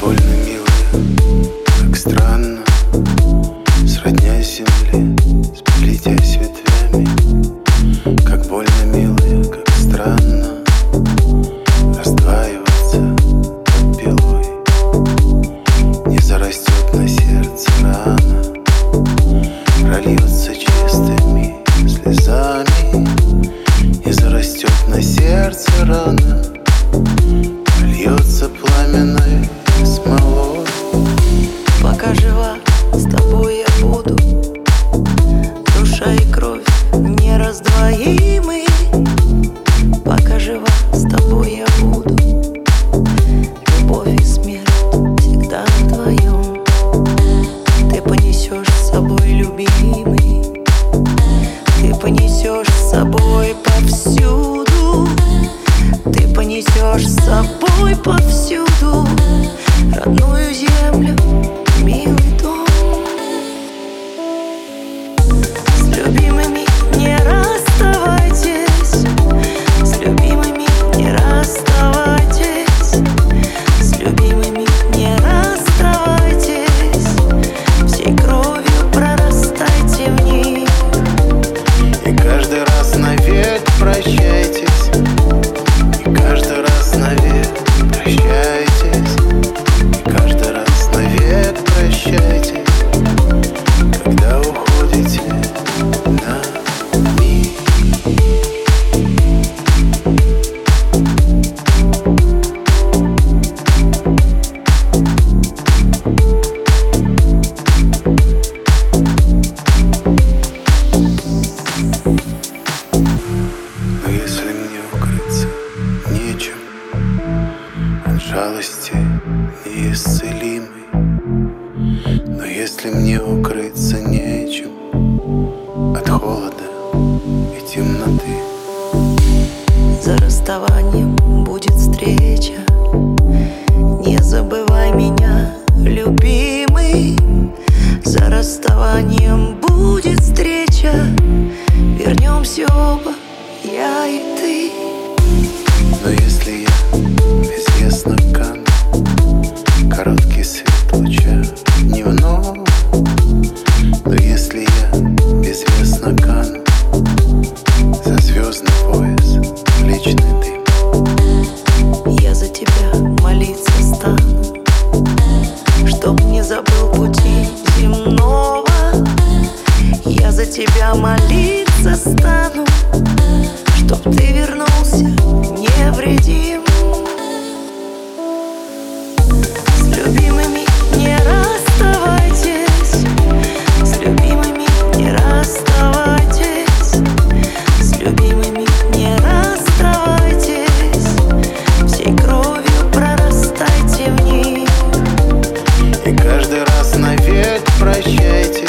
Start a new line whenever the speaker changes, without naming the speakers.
больно, милая, как странно, сродня земле.
пока жива.
от жалости неисцелимый. Но если мне укрыться нечем от холода и темноты,
за расставанием будет встреча. Не забывай меня, любимый. За расставанием будет встреча. Вернемся оба, я и ты.
Я молиться стану, чтоб ты вернулся невредим. С любимыми не расставайтесь,
с любимыми не расставайтесь, с любимыми не расставайтесь, всей кровью прорастайте в них. И каждый раз навек прощайте.